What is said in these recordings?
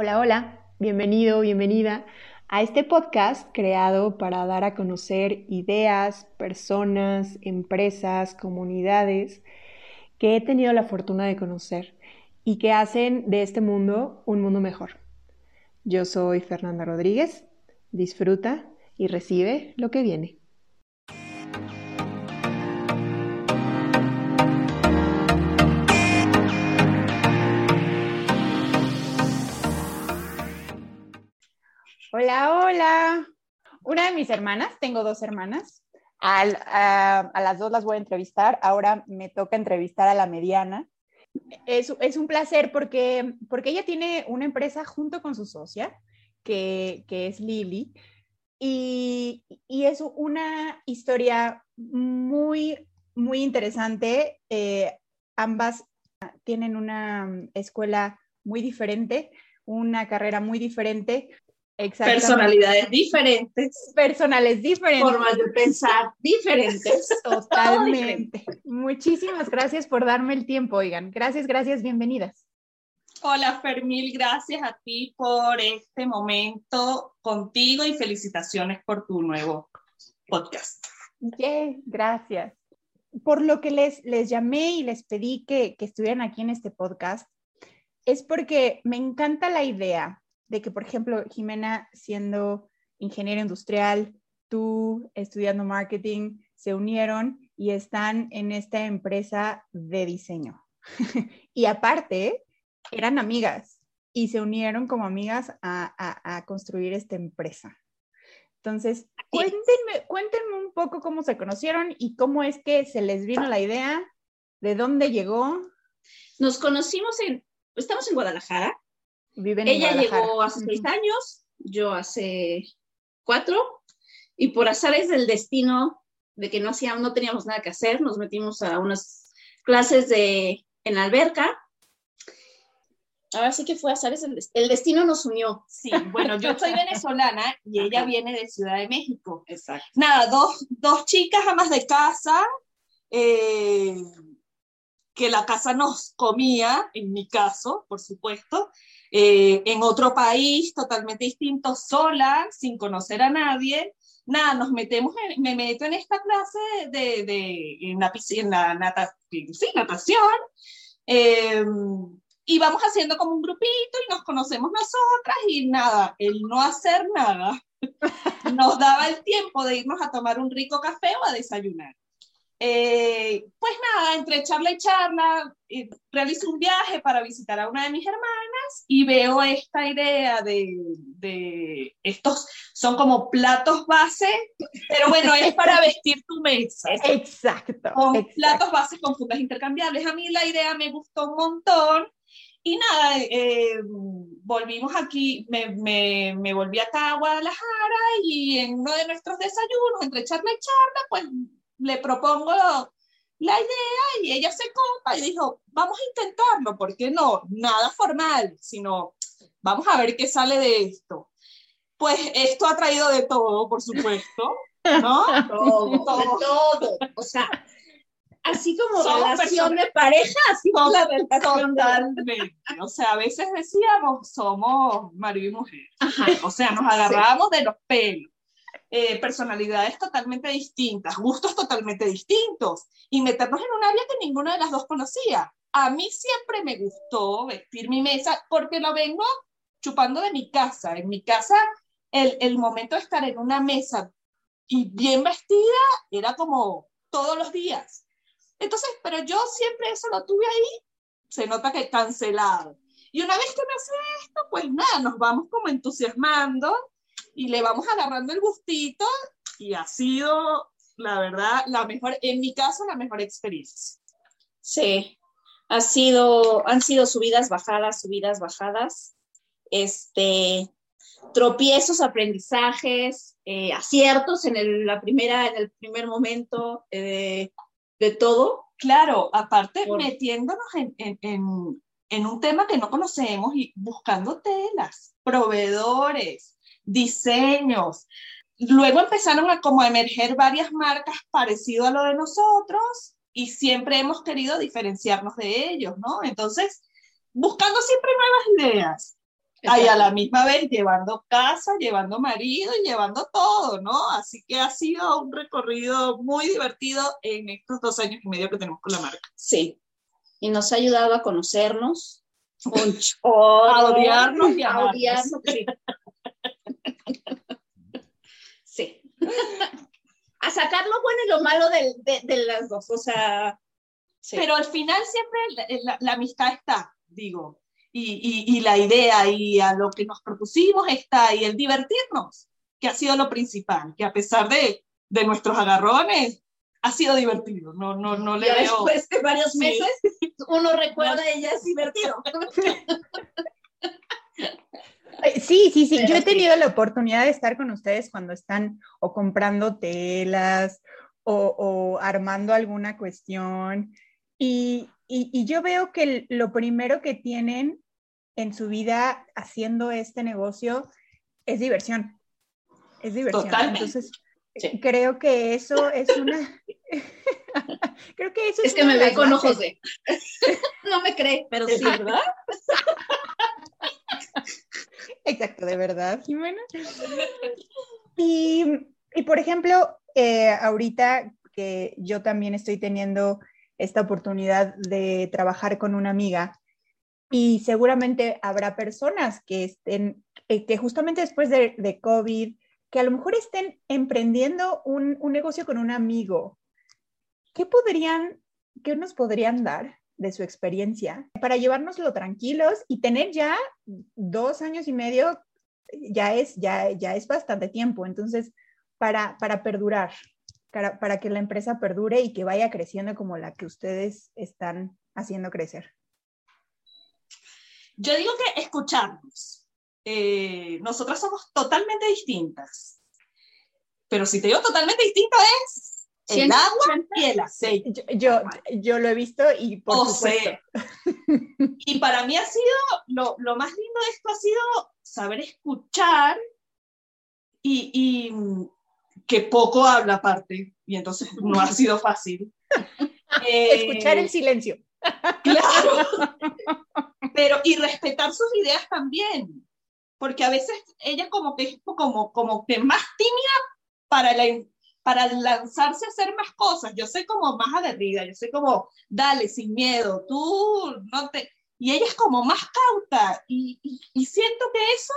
Hola, hola, bienvenido, bienvenida a este podcast creado para dar a conocer ideas, personas, empresas, comunidades que he tenido la fortuna de conocer y que hacen de este mundo un mundo mejor. Yo soy Fernanda Rodríguez, disfruta y recibe lo que viene. Hola, hola. Una de mis hermanas, tengo dos hermanas. a, las dos las voy a entrevistar. Ahora me toca entrevistar a la mediana. Es, un placer porque, porque ella tiene una empresa junto con su socia, que, es Lili, y, es una historia muy, muy interesante. Eh, ambas tienen una escuela muy diferente, una carrera muy diferente, personalidades diferentes, personales diferentes, formas de pensar diferentes. Totalmente. Muchísimas gracias por darme el tiempo, oigan. Gracias, gracias, bienvenidas. Hola Fermil, gracias a ti por este momento contigo y felicitaciones por tu nuevo podcast. gracias. Por lo que les, les llamé y les pedí que, que estuvieran aquí en este podcast, es porque me encanta la idea de que, por ejemplo, Jimena siendo ingeniero industrial, tú estudiando marketing, se unieron y están en esta empresa de diseño. y aparte, eran amigas y se unieron como amigas a, construir esta empresa. Entonces, cuéntenme, cuéntenme un poco cómo se conocieron y cómo es que se les vino la idea, de dónde llegó. Nos conocimos en, estamos en Guadalajara, ella llegó hace seis años, yo hace cuatro, y por azares del destino de que no, hacíamos, no teníamos nada que hacer, nos metimos a unas clases de, en la alberca. Ahora sí que fue azares, el, el destino nos unió. Sí, bueno, yo soy venezolana y ella viene de Ciudad de México. Exacto. Nada, dos, dos chicas amas de casa, eh, que la casa nos comía, en mi caso, por supuesto, eh, en otro país totalmente distinto, sola, sin conocer a nadie. Nada, nos metemos, me meto en esta clase de, de en la, piscina, natación, eh, y vamos haciendo como un grupito y nos conocemos nosotras y nada, el no hacer nada nos daba el tiempo de irnos a tomar un rico café o a desayunar. Eh, pues nada, entre charla y charla, realizo un viaje para visitar a una de mis hermanas y veo esta idea de, de estos, son como platos base, pero bueno, es para vestir tu mesa. Exacto. Con platos base con fundas intercambiables. A mí la idea me gustó un montón. Y nada, eh, volvimos aquí, me, me, me, volví acá a Guadalajara y en uno de nuestros desayunos, entre charla y charla, pues le propongo la idea y ella se copa y dijo, vamos a intentarlo, ¿por qué no? Nada formal, sino vamos a ver qué sale de esto. Pues esto ha traído de todo, por supuesto, ¿no? todo, todo. O sea, así como relación de pareja, así como la relación Totalmente. O sea, a veces decíamos, somos marido y mujer. O sea, nos agarramos de los pelos. Eh, personalidades totalmente distintas, gustos totalmente distintos, y meternos en un área que ninguna de las dos conocía. A mí siempre me gustó vestir mi mesa porque lo vengo chupando de mi casa. En mi casa, el, el momento de estar en una mesa y bien vestida era como todos los días. Entonces, pero yo siempre eso lo tuve ahí, se nota que cancelado. Y una vez que me hace esto, pues nada, nos vamos como entusiasmando y le vamos agarrando el gustito y ha sido, la verdad, la mejor, en mi caso, la mejor experiencia. Sí, ha sido, han sido subidas, bajadas, subidas, bajadas, este, tropiezos, aprendizajes, eh, aciertos en el, la primera, en el primer momento eh, de todo. Claro, aparte metiéndonos en, en, en, un tema que no conocemos y buscando telas, proveedores, diseños. Luego empezaron a como emerger varias marcas parecido a lo de nosotros y siempre hemos querido diferenciarnos de ellos, ¿no? Entonces, buscando siempre nuevas ideas. Ahí a la misma vez llevando casa, llevando marido y llevando todo, ¿no? Así que ha sido un recorrido muy divertido en estos dos años y medio que tenemos con la marca. Sí, y nos ha ayudado a conocernos, a odiarnos y a, odiarnos. Sí. Sí. a sacar lo bueno y lo malo de, de, las dos, o sea... Pero al final siempre la amistad está, digo y, la idea y a lo que nos propusimos está y el divertirnos, que ha sido lo principal, que a pesar de, de nuestros agarrones, ha sido divertido. No, no, no le veo... Después de varios meses, uno recuerda y ya es divertido. Sí, sí, sí. Yo he tenido la oportunidad de estar con ustedes cuando están o comprando telas o, o armando alguna cuestión. Y, y, yo veo que lo primero que tienen en su vida haciendo este negocio es diversión. Es diversión. Entonces, creo que eso es una... creo que eso es... Es que me ve con ojos de... no me cree, pero sí, ¿verdad? Exacto, de verdad, Jimena. Y, y por ejemplo, eh, ahorita que yo también estoy teniendo esta oportunidad de trabajar con una amiga, y seguramente habrá personas que estén, eh, que justamente después de, de, COVID, que a lo mejor estén emprendiendo un, un, negocio con un amigo. ¿Qué podrían, qué nos podrían dar de su experiencia para llevárnoslo tranquilos y tener ya dos años y medio? Ya es, ya, ya es bastante tiempo. Entonces, para, para perdurar, para, para que la empresa perdure y que vaya creciendo como la que ustedes están haciendo crecer. Yo digo que escucharnos. Eh, nosotras somos totalmente distintas. Pero si te digo totalmente distinto es el agua y el aceite. Yo, yo, lo he visto y por supuesto. y para mí ha sido, lo, lo, más lindo de esto ha sido saber escuchar y, y que poco habla aparte. Y entonces no ha sido fácil. Escuchar el silencio. Claro. Pero, y respetar sus ideas también. Porque a veces ella como que es como, como que más tímida para, la, para lanzarse a hacer más cosas. Yo soy como más aguerrida, yo soy como, dale, sin miedo, tú no te... Y ella es como más cauta y, y, siento que eso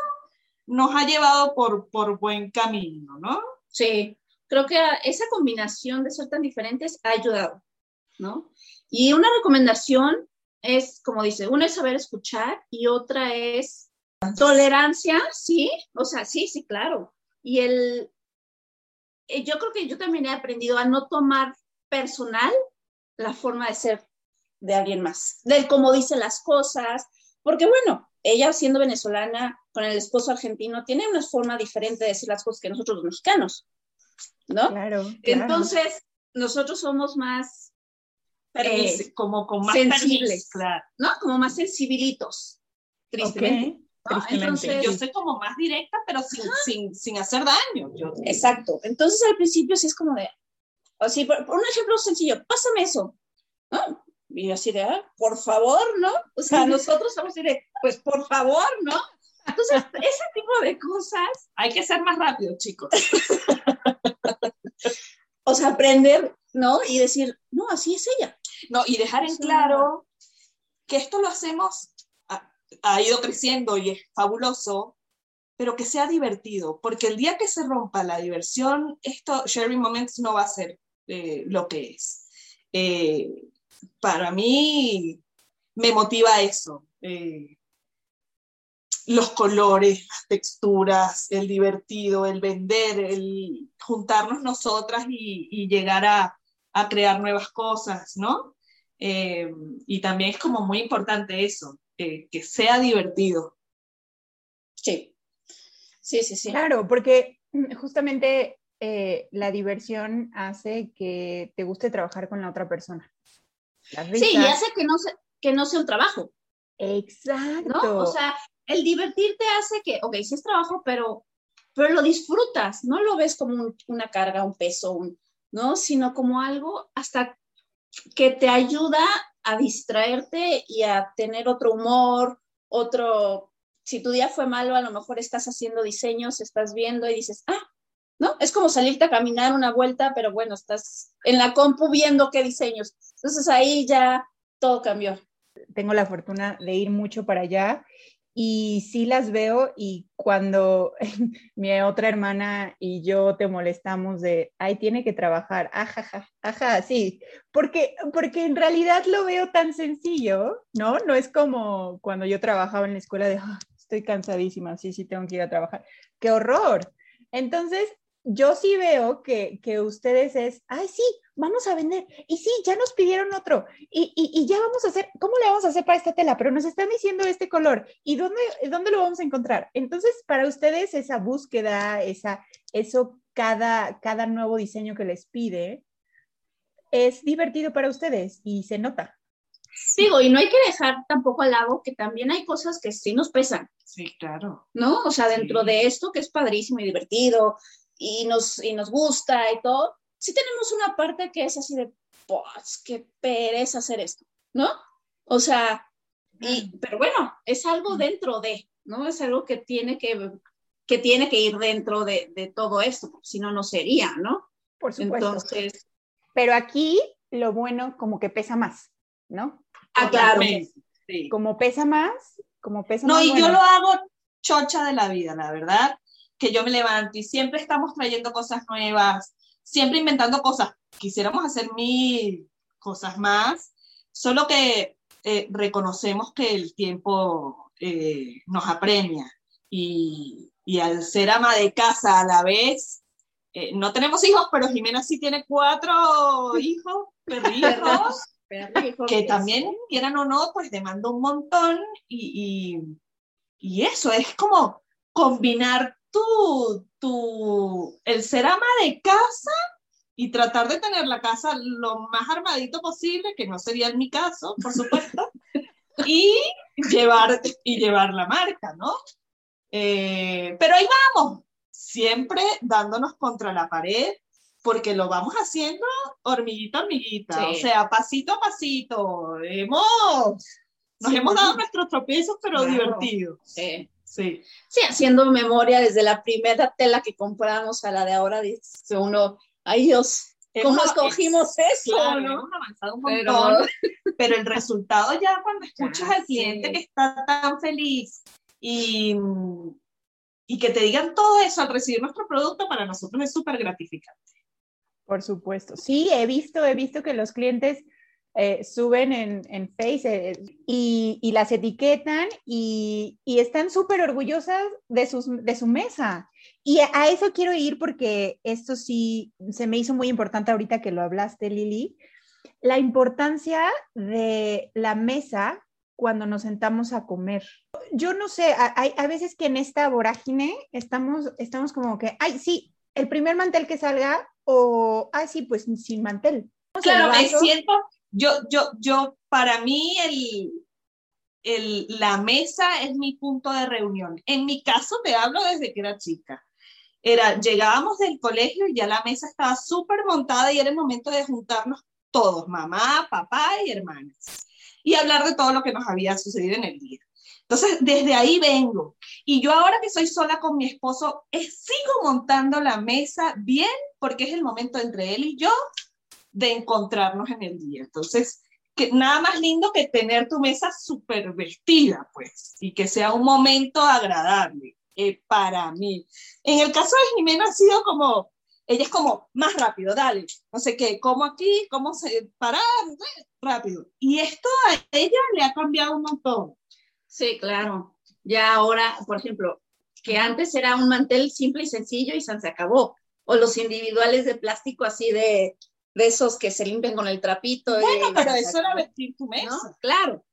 nos ha llevado por, por buen camino, ¿no? Sí, creo que esa combinación de ser tan diferentes ha ayudado, ¿no? Y una recomendación es, como dice, una es saber escuchar y otra es tolerancia, sí, o sea, sí, sí, claro. Y el, yo creo que yo también he aprendido a no tomar personal la forma de ser de alguien más, del cómo dice las cosas, porque bueno, ella siendo venezolana con el esposo argentino tiene una forma diferente de decir las cosas que nosotros los mexicanos, ¿no? Claro. Entonces, nosotros somos más eh, como con más sensibles, claro. ¿no? Como más sensibilitos, tristemente. Entonces, yo soy como más directa, pero sin, sin, sin hacer daño. Exacto. Entonces al principio sí es como de, así, por, un ejemplo sencillo, pásame eso. ¿no? Y así de, ah, por favor, ¿no? O sea, nosotros vamos a decir, pues por favor, ¿no? Entonces, ese tipo de cosas. Hay que ser más rápido, chicos. o sea, aprender, ¿no? Y decir, no, así es ella. No, y dejar en claro que esto lo hacemos, ha, ido creciendo y es fabuloso, pero que sea divertido, porque el día que se rompa la diversión, esto, Sharing Moments, no va a ser eh, lo que es. Eh, para mí me motiva eso. Eh, los colores, las texturas, el divertido, el vender, el juntarnos nosotras y llegar a, crear nuevas cosas, ¿no? Y también es como muy importante eso, que sea divertido. Sí, sí, sí, sí. Claro, porque justamente eh, la diversión hace que te guste trabajar con la otra persona. Sí, y hace que no, sea, que no sea un trabajo. Exacto. O sea, el divertirte hace que, ok, sí es trabajo, pero, pero lo disfrutas, no lo ves como una carga, un peso, un, ¿no? Sino como algo hasta que te ayuda a distraerte y a tener otro humor, otro, si tu día fue malo, a lo mejor estás haciendo diseños, estás viendo y dices, ah, ¿no? Es como salirte a caminar una vuelta, pero bueno, estás en la compu viendo qué diseños. Entonces ahí ya todo cambió. Tengo la fortuna de ir mucho para allá y sí las veo y cuando mi otra hermana y yo te molestamos de, ay, tiene que trabajar, ajá, ajá, sí, porque, porque en realidad lo veo tan sencillo, ¿no? No es como cuando yo trabajaba en la escuela de, estoy cansadísima, sí, sí, tengo que ir a trabajar, qué horror. Entonces, yo sí veo que, que, ustedes es, ay, sí, vamos a vender, y sí, ya nos pidieron otro, y, y, ya vamos a hacer, ¿cómo le vamos a hacer para esta tela? Pero nos están diciendo este color, ¿y dónde, dónde lo vamos a encontrar? Entonces, para ustedes esa búsqueda, esa, eso, cada, cada nuevo diseño que les pide, es divertido para ustedes y se nota. Digo, y no hay que dejar tampoco al lado que también hay cosas que sí nos pesan. Sí, claro. ¿No? O sea, dentro de esto que es padrísimo y divertido, y nos, y nos gusta y todo, sí tenemos una parte que es así de, pues, qué pereza hacer esto, ¿no? O sea, y, pero bueno, es algo dentro de, ¿no? Es algo que tiene que, que, tiene que ir dentro de, de todo esto, porque si no, no sería, ¿no? Por supuesto. Entonces, pero aquí lo bueno como que pesa más, ¿no? Ah, claro. Sí. Como pesa más, como pesa no, más. No, y yo lo hago chocha de la vida, la verdad que yo me levanto y siempre estamos trayendo cosas nuevas, siempre inventando cosas. Quisiéramos hacer mil cosas más, solo que eh, reconocemos que el tiempo eh, nos apremia y, y, al ser ama de casa a la vez, eh, no tenemos hijos, pero Jimena sí tiene cuatro hijos, perrijos, que también, quieran o no, pues demanda un montón y, y, y eso es como combinar tú, tú, el ser ama de casa y tratar de tener la casa lo más armadito posible, que no sería en mi caso, por supuesto, y llevar, y llevar la marca, ¿no? Eh, pero ahí vamos, siempre dándonos contra la pared, porque lo vamos haciendo hormiguita hormiguita, o sea, pasito a pasito. Hemos, nos hemos dado nuestros tropiezos, pero divertidos. Sí. Sí. Sí, haciendo memoria desde la primera tela que compramos a la de ahora, dice uno, ay Dios, ¿cómo escogimos eso? Hemos avanzado un montón, pero... el resultado ya cuando escuchas al cliente que está tan feliz y, y que te digan todo eso al recibir nuestro producto, para nosotros es súper gratificante. Por supuesto. Sí, he visto, he visto que los clientes eh, suben en, en Face eh, y, y, las etiquetan y, y están súper orgullosas de, sus, de su mesa. Y a, eso quiero ir porque esto sí se me hizo muy importante ahorita que lo hablaste, Lili, la importancia de la mesa cuando nos sentamos a comer. Yo no sé, hay a veces que en esta vorágine estamos, estamos como que, ay, sí, el primer mantel que salga o, ay, sí, pues sin mantel. Claro, me siento, yo, yo, yo, para mí el, el, la mesa es mi punto de reunión. En mi caso te hablo desde que era chica. Era, llegábamos del colegio y ya la mesa estaba súper montada y era el momento de juntarnos todos, mamá, papá y hermanas, y hablar de todo lo que nos había sucedido en el día. Entonces, desde ahí vengo. Y yo ahora que soy sola con mi esposo, sigo montando la mesa bien porque es el momento entre él y yo de encontrarnos en el día. Entonces, que nada más lindo que tener tu mesa súper vestida, pues, y que sea un momento agradable eh, para mí. En el caso de Jimena ha sido como, ella es como, más rápido, dale, no sé qué, como aquí, cómo se, parar, rápido. Y esto a ella le ha cambiado un montón. Sí, claro. Ya ahora, por ejemplo, que antes era un mantel simple y sencillo y se acabó. O los individuales de plástico así de de esos que se limpian con el trapito. Bueno, pero eso era vestir tu mesa. Claro,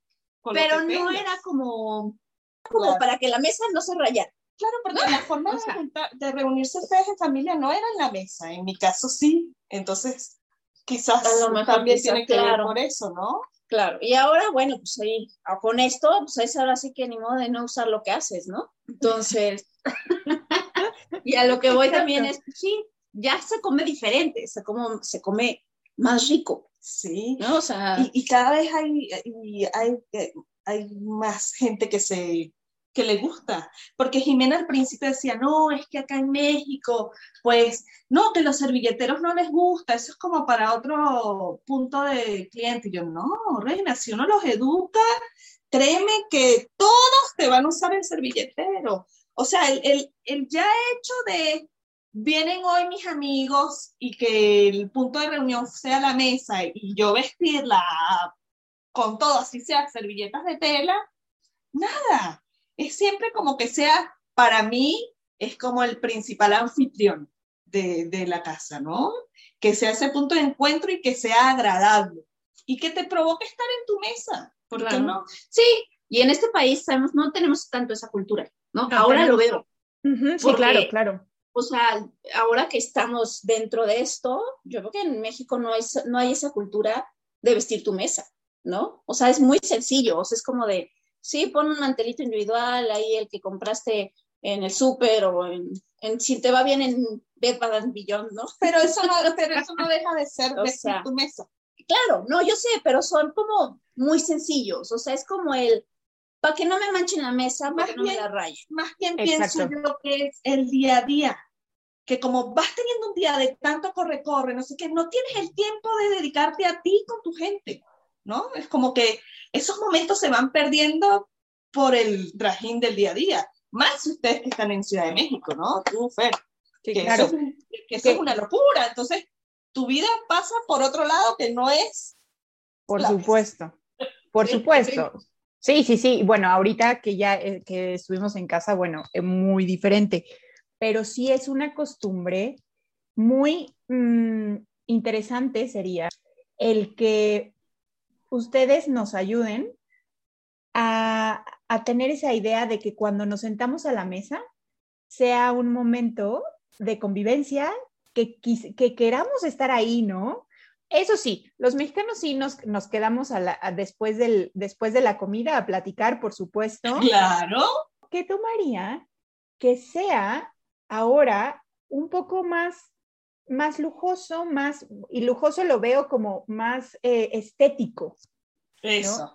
pero no era como, como para que la mesa no se rayara. Claro, porque la forma de, reunirse ustedes en familia no era en la mesa, en mi caso sí, entonces quizás también tiene que ver por eso, ¿no? Claro, y ahora, bueno, pues ahí, con esto, pues es ahora sí que ni modo de no usar lo que haces, ¿no? Entonces, y a lo que voy también es, sí, ya se come diferente, se, como, se come más rico. Sí, ¿no? O sea, y, cada vez hay, hay, hay, más gente que se, que le gusta, porque Jimena al principio decía, no, es que acá en México, pues, no, que los servilleteros no les gusta, eso es como para otro punto de cliente. Y yo, no, Reina, si uno los educa, créeme que todos te van a usar el servilletero. O sea, el, el, el ya hecho de vienen hoy mis amigos y que el punto de reunión sea la mesa y yo vestirla con todo, así sea servilletas de tela, nada. Es siempre como que sea, para mí, es como el principal anfitrión de, de la casa, ¿no? Que sea ese punto de encuentro y que sea agradable y que te provoque estar en tu mesa. ¿Por qué no? Sí, y en este país sabemos, no tenemos tanto esa cultura, ¿no? Ahora lo veo. sí, claro, claro. O sea, ahora que estamos dentro de esto, yo creo que en México no hay, no hay esa cultura de vestir tu mesa, ¿no? O sea, es muy sencillo, o sea, es como de, sí, pon un mantelito individual, ahí el que compraste en el súper o en, si te va bien en Bed Bath Beyond, ¿no? Pero eso no, pero eso no deja de ser vestir tu mesa. Claro, no, yo sé, pero son como muy sencillos, o sea, es como el, para que no me manchen la mesa, para que no me la raye. Más bien pienso yo que es el día a día, que como vas teniendo un día de tanto corre-corre, no sé qué, no tienes el tiempo de dedicarte a ti con tu gente, ¿no? Es como que esos momentos se van perdiendo por el trajín del día a día. Más ustedes que están en Ciudad de México, ¿no? Tú, Fer. que, eso, es, que eso es una locura. Entonces, tu vida pasa por otro lado que no es. Por supuesto, por supuesto. Sí, sí, sí. Bueno, ahorita que ya eh, que estuvimos en casa, bueno, es muy diferente, pero sí es una costumbre muy mm, interesante sería el que ustedes nos ayuden a, a, tener esa idea de que cuando nos sentamos a la mesa sea un momento de convivencia, que, que queramos estar ahí, ¿no? Eso sí, los mexicanos sí nos, nos quedamos a después, del, después de la comida a platicar, por supuesto. Claro. ¿Qué tomaría que sea ahora un poco más, más lujoso, más, y lujoso lo veo como más eh, estético. Eso.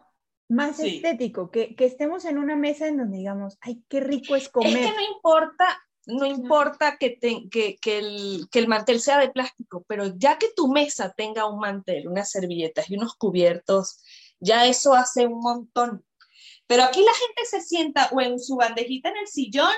Más estético, que, que, estemos en una mesa en donde digamos, ay, qué rico es comer. Es que no importa no importa que, que, que, el, que, el, mantel sea de plástico, pero ya que tu mesa tenga un mantel, unas servilletas y unos cubiertos, ya eso hace un montón. Pero aquí la gente se sienta o en su bandejita en el sillón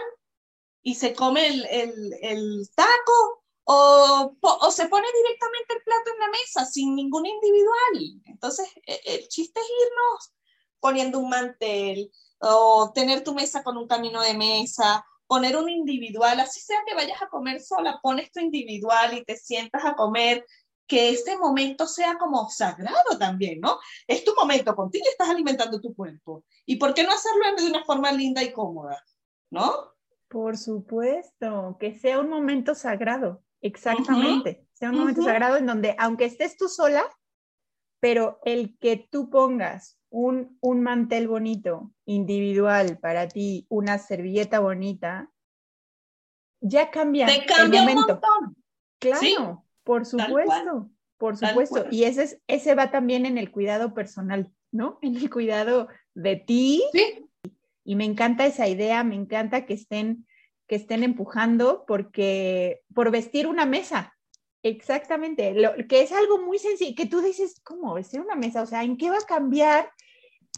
y se come el, el, el taco o, o, se pone directamente el plato en la mesa sin ningún individual. Entonces, e, el chiste es irnos poniendo un mantel o tener tu mesa con un camino de mesa poner un individual, así sea que vayas a comer sola, pones tu individual y te sientas a comer, que este momento sea como sagrado también, ¿no? Es tu momento, contigo estás alimentando tu cuerpo. ¿Y por qué no hacerlo de una forma linda y cómoda? ¿No? Por supuesto, que sea un momento sagrado, exactamente. Sea un momento sagrado en donde, aunque estés tú sola, pero el que tú pongas un, un mantel bonito, individual para ti, una servilleta bonita, ya cambia, el momento. Claro, por supuesto, por supuesto. Y ese, es, ese va también en el cuidado personal, ¿no? En el cuidado de ti. Sí. Y me encanta esa idea, me encanta que estén, que estén empujando porque por vestir una mesa, Exactamente, lo, que es algo muy sencillo, que tú dices, ¿cómo vestir una mesa? O sea, ¿en qué va a cambiar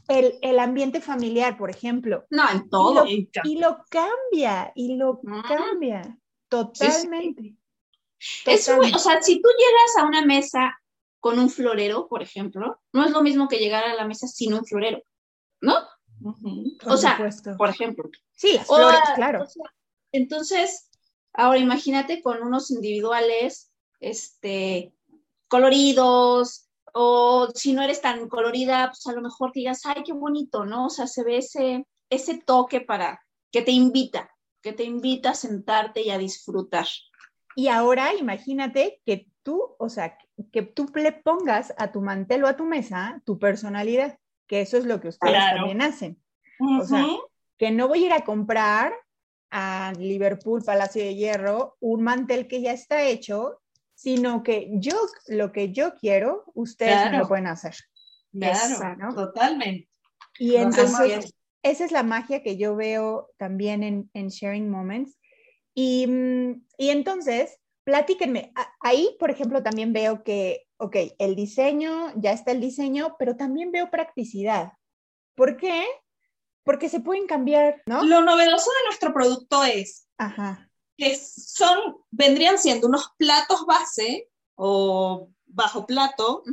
el, el, ambiente familiar, por ejemplo. No, en todo. Y lo, cambia, y lo cambia totalmente. Es o sea, si tú llegas a una mesa con un florero, por ejemplo, no es lo mismo que llegar a la mesa sin un florero, ¿no? O sea, por ejemplo. Sí, las flores, claro. entonces, ahora imagínate con unos individuales, este, coloridos, o si no eres tan colorida, pues a lo mejor digas, ay, qué bonito, ¿no? O sea, se ve ese, ese toque para que te invita, que te invita a sentarte y a disfrutar. Y ahora imagínate que tú, o sea, que tú le pongas a tu mantel o a tu mesa tu personalidad, que eso es lo que ustedes también hacen. O sea, que no voy a ir a comprar a Liverpool Palacio de Hierro un mantel que ya está hecho sino que yo, lo que yo quiero, ustedes no lo pueden hacer. Claro, totalmente. Y entonces, esa es la magia que yo veo también en, en Sharing Moments. Y, mm, y entonces, platíquenme, ahí, por ejemplo, también veo que, ok, el diseño, ya está el diseño, pero también veo practicidad. ¿Por qué? Porque se pueden cambiar, ¿no? Lo novedoso de nuestro producto es que son, vendrían siendo unos platos base o bajo plato,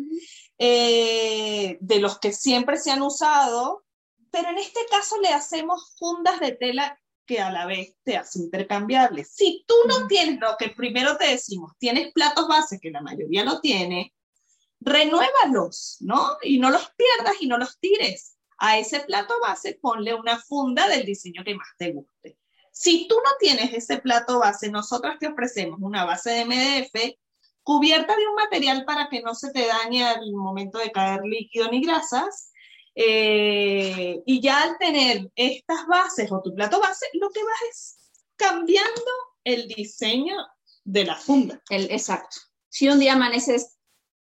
eh, de los que siempre se han usado, pero en este caso le hacemos fundas de tela que a la vez te hace intercambiables. Si tú no tienes lo que primero te decimos, tienes platos base, que la mayoría lo tiene, renuévalos, ¿no? Y no los pierdas y no los tires. A ese plato base ponle una funda del diseño que más te guste. Si tú no tienes ese plato base, nosotros te ofrecemos una base de MDF cubierta de un material para que no se te dañe al momento de caer líquido ni grasas. Eh, y ya al tener estas bases o tu plato base, lo que vas es cambiando el diseño de la funda. El, exacto. Si un día amaneces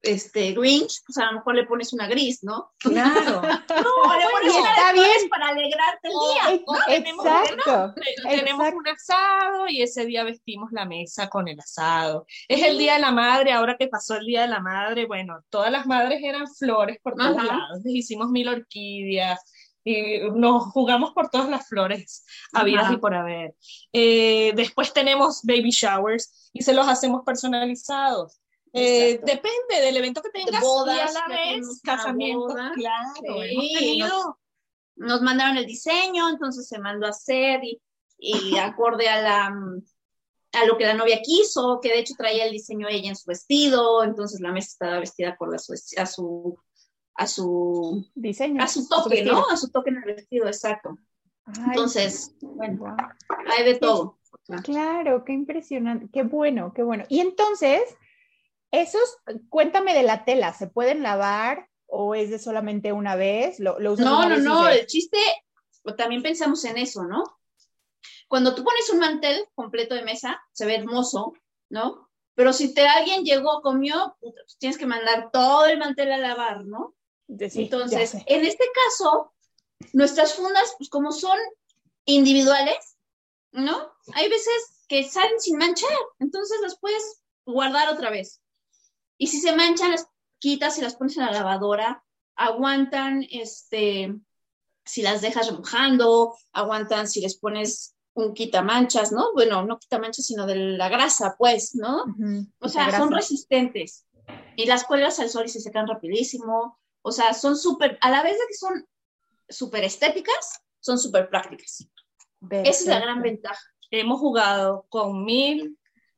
este, Grinch, pues a lo mejor le pones una gris, ¿no? Claro. no, le pones una está bien. para alegrarte el día. Exacto. Tenemos, un asado y ese día vestimos la mesa con el asado. Es el Día de la Madre, ahora que pasó el Día de la Madre, bueno, todas las madres eran flores por todos lados. hicimos mil orquídeas y nos jugamos por todas las flores habidas y por haber. Eh, después tenemos baby showers y se los hacemos personalizados. Eh, depende del evento que tengas. Bodas, y a la vez, casamientos, claro. Nos mandaron el diseño, entonces se mandó a hacer y, y acorde a la a lo que la novia quiso, que de hecho traía el diseño ella en su vestido, entonces la mesa estaba vestida acorde a su, a su, a su diseño, a su toque, ¿no? A su toque en el vestido, exacto. entonces, bueno, hay de todo. Claro, qué impresionante, qué bueno, qué bueno. Y entonces, esos, cuéntame de la tela, ¿se pueden lavar o es de solamente una vez? ¿Lo, no, no, no, el chiste, también pensamos en eso, ¿no? Cuando tú pones un mantel completo de mesa, se ve hermoso, ¿no? Pero si te alguien llegó, comió, pues tienes que mandar todo el mantel a lavar, ¿no? Entonces, en este caso, nuestras fundas, pues como son individuales, ¿no? Hay veces que salen sin manchar, entonces las puedes guardar otra vez. Y si se manchan, las quitas y las pones en la lavadora, aguantan, este, si las dejas remojando, aguantan si les pones un quitamanchas, ¿no? Bueno, no quitamanchas, sino de la grasa, pues, ¿no? O sea, son resistentes. Y las cuelgas al sol y se secan rapidísimo. O sea, son súper, a la vez de que son súper estéticas, son súper prácticas. Esa es la gran ventaja. Hemos jugado con mil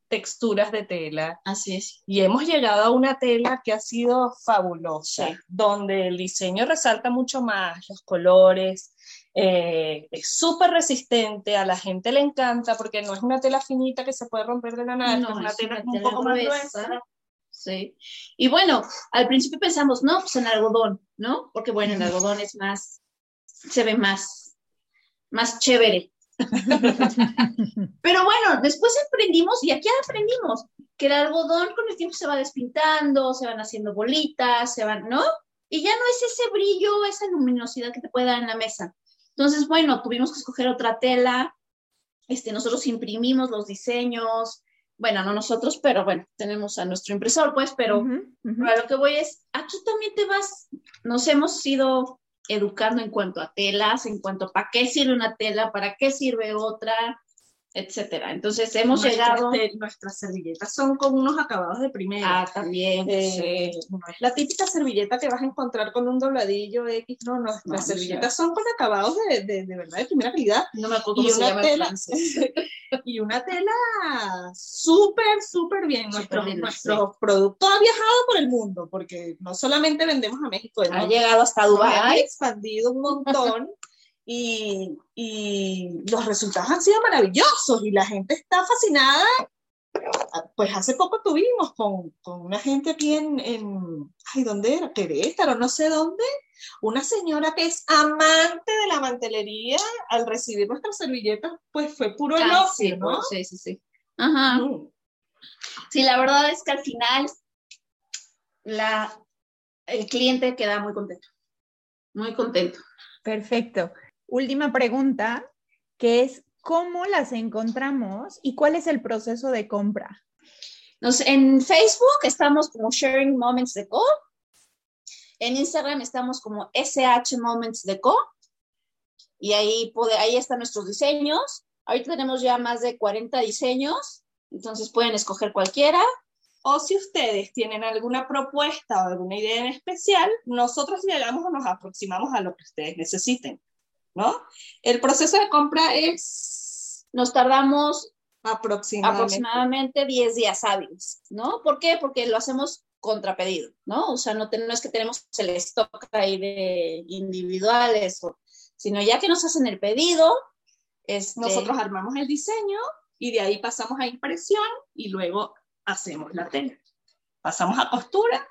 texturas de tela. Así es. Y hemos llegado a una tela que ha sido fabulosa, donde el diseño resalta mucho más, los colores, eh, es súper resistente, a la gente le encanta porque no es una tela finita que se puede romper de la nada, es una tela un poco más gruesa. Sí. Y bueno, al principio pensamos, no, pues en algodón, ¿no? Porque bueno, el algodón es más, se ve más, más chévere. Pero bueno, después aprendimos, y aquí aprendimos, que el algodón con el tiempo se va despintando, se van haciendo bolitas, se van, ¿no? Y ya no es ese brillo, esa luminosidad que te puede dar en la mesa. Entonces, bueno, tuvimos que escoger otra tela. Este, nosotros imprimimos los diseños. Bueno, no nosotros, pero bueno, tenemos a nuestro impresor, pues, pero lo que voy es, aquí también te vas, nos hemos ido educando en cuanto a telas, en cuanto a para qué sirve una tela, para qué sirve otra, etcétera. Entonces hemos llegado. nuestras servilletas son con unos acabados de primera. Ah, también. Eh, no es la típica servilleta que vas a encontrar con un dobladillo X, no, no, las servilletas son con acabados de, de, de, verdad de primera calidad. No me acuerdo cómo se llama tela, y una tela súper, súper bien. nuestro, nuestro producto ha viajado por el mundo, porque no solamente vendemos a México, ha llegado hasta Dubái. Ha expandido un montón. Y, y, los resultados han sido maravillosos y la gente está fascinada. Pues hace poco tuvimos con, con una gente aquí en, en, ay, ¿dónde era? Querétaro, no sé dónde, una señora que es amante de la mantelería, al recibir nuestras servilletas, pues fue puro elogio, sí, ¿no? Sí, sí, sí. Ajá. Mm. Sí, la verdad es que al final la, el cliente queda muy contento, muy contento. Perfecto. Última pregunta, que es, ¿cómo las encontramos y cuál es el proceso de compra? Nos, en Facebook estamos como Sharing Moments de Co. En Instagram estamos como SH Moments de Co. Y ahí, puede, ahí están nuestros diseños. Ahorita tenemos ya más de 40 diseños, entonces pueden escoger cualquiera. O si ustedes tienen alguna propuesta o alguna idea en especial, nosotros llegamos o nos aproximamos a lo que ustedes necesiten, ¿no? El proceso de compra es... Nos tardamos aproximadamente, 10 días hábiles, ¿no? ¿Por qué? Porque lo hacemos contrapedido, ¿no? O sea, no, no es que tenemos el stock ahí de individuales, sino ya que nos hacen el pedido, este... nosotros armamos el diseño y de ahí pasamos a impresión y luego hacemos la tela. Pasamos a costura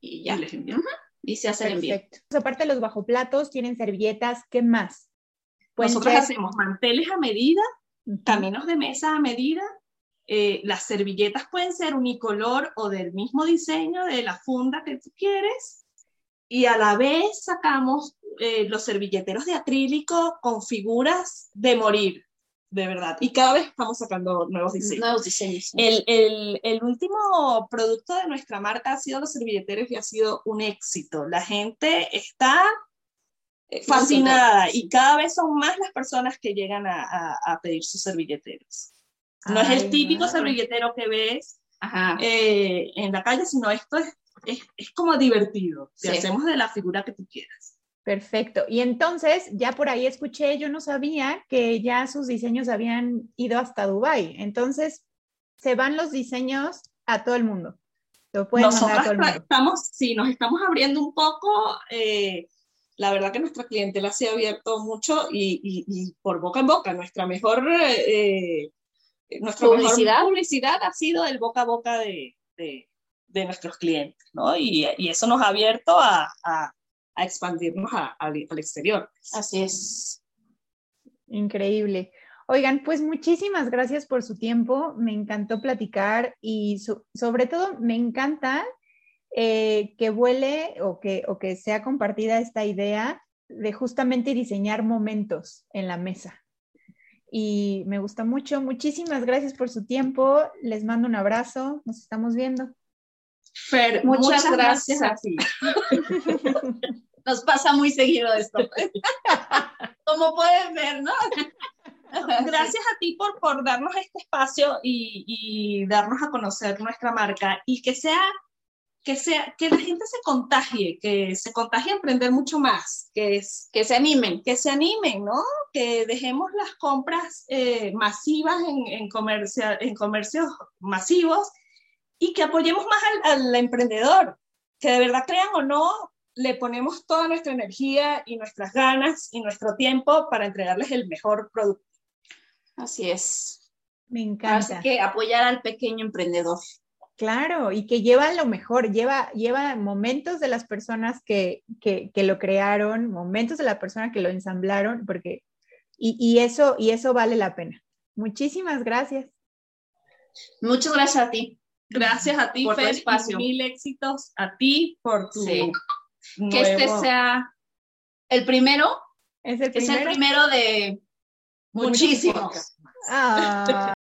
y ya les enviamos. Y se hace el envío. Aparte de los bajoplatos, tienen servilletas, ¿qué más? Nosotros hacemos manteles a medida, caminos de mesa a medida. Eh, las servilletas pueden ser unicolor o del mismo diseño de la funda que tú quieres. Y a la vez sacamos eh, los servilleteros de acrílico con figuras de morir de verdad. Y cada vez estamos sacando nuevos diseños. Nuevos diseños. El, el, el, último producto de nuestra marca ha sido los servilleteros y ha sido un éxito. La gente está eh, fascinada y cada vez son más las personas que llegan a, a, pedir sus servilleteros. No es el típico servilletero que ves eh, en la calle, sino esto es, es, es como divertido. Si hacemos de la figura que tú quieras. Perfecto. Y entonces, ya por ahí escuché, yo no sabía que ya sus diseños habían ido hasta Dubai. Entonces, se van los diseños a todo el mundo. Lo pueden mandar a todo el mundo. Estamos, sí, nos estamos abriendo un poco. Eh, la verdad que nuestra clientela se ha abierto mucho y, por boca en boca. Nuestra mejor, eh, nuestra publicidad. publicidad ha sido el boca a boca de, de, nuestros clientes, ¿no? Y, eso nos ha abierto a a expandirnos al exterior. Así es. Increíble. Oigan, pues muchísimas gracias por su tiempo. Me encantó platicar y sobre todo me encanta eh, que vuele o que, o que sea compartida esta idea de justamente diseñar momentos en la mesa. Y me gusta mucho. Muchísimas gracias por su tiempo. Les mando un abrazo. Nos estamos viendo. Fer, muchas, gracias, a ti. Nos pasa muy seguido esto. Como pueden ver, ¿no? Gracias a ti por, por darnos este espacio y, y, darnos a conocer nuestra marca y que sea, que sea, que la gente se contagie, que se contagie a emprender mucho más, que, es, que se animen. Que se animen, ¿no? Que dejemos las compras eh, masivas en, en, en comercios masivos y que apoyemos más al, emprendedor, que de verdad crean o no, le ponemos toda nuestra energía y nuestras ganas y nuestro tiempo para entregarles el mejor producto. Así es. Me encanta. Así que apoyar al pequeño emprendedor. Claro, y que lleva lo mejor, lleva, lleva momentos de las personas que, que, que lo crearon, momentos de la persona que lo ensamblaron, porque, y, y, eso, y eso vale la pena. Muchísimas gracias. Muchas gracias a ti. Gracias a ti, por Fer, espacio. mil éxitos a ti por tu Que este sea el primero. Es el primero. Es el primero de muchísimos. Ah.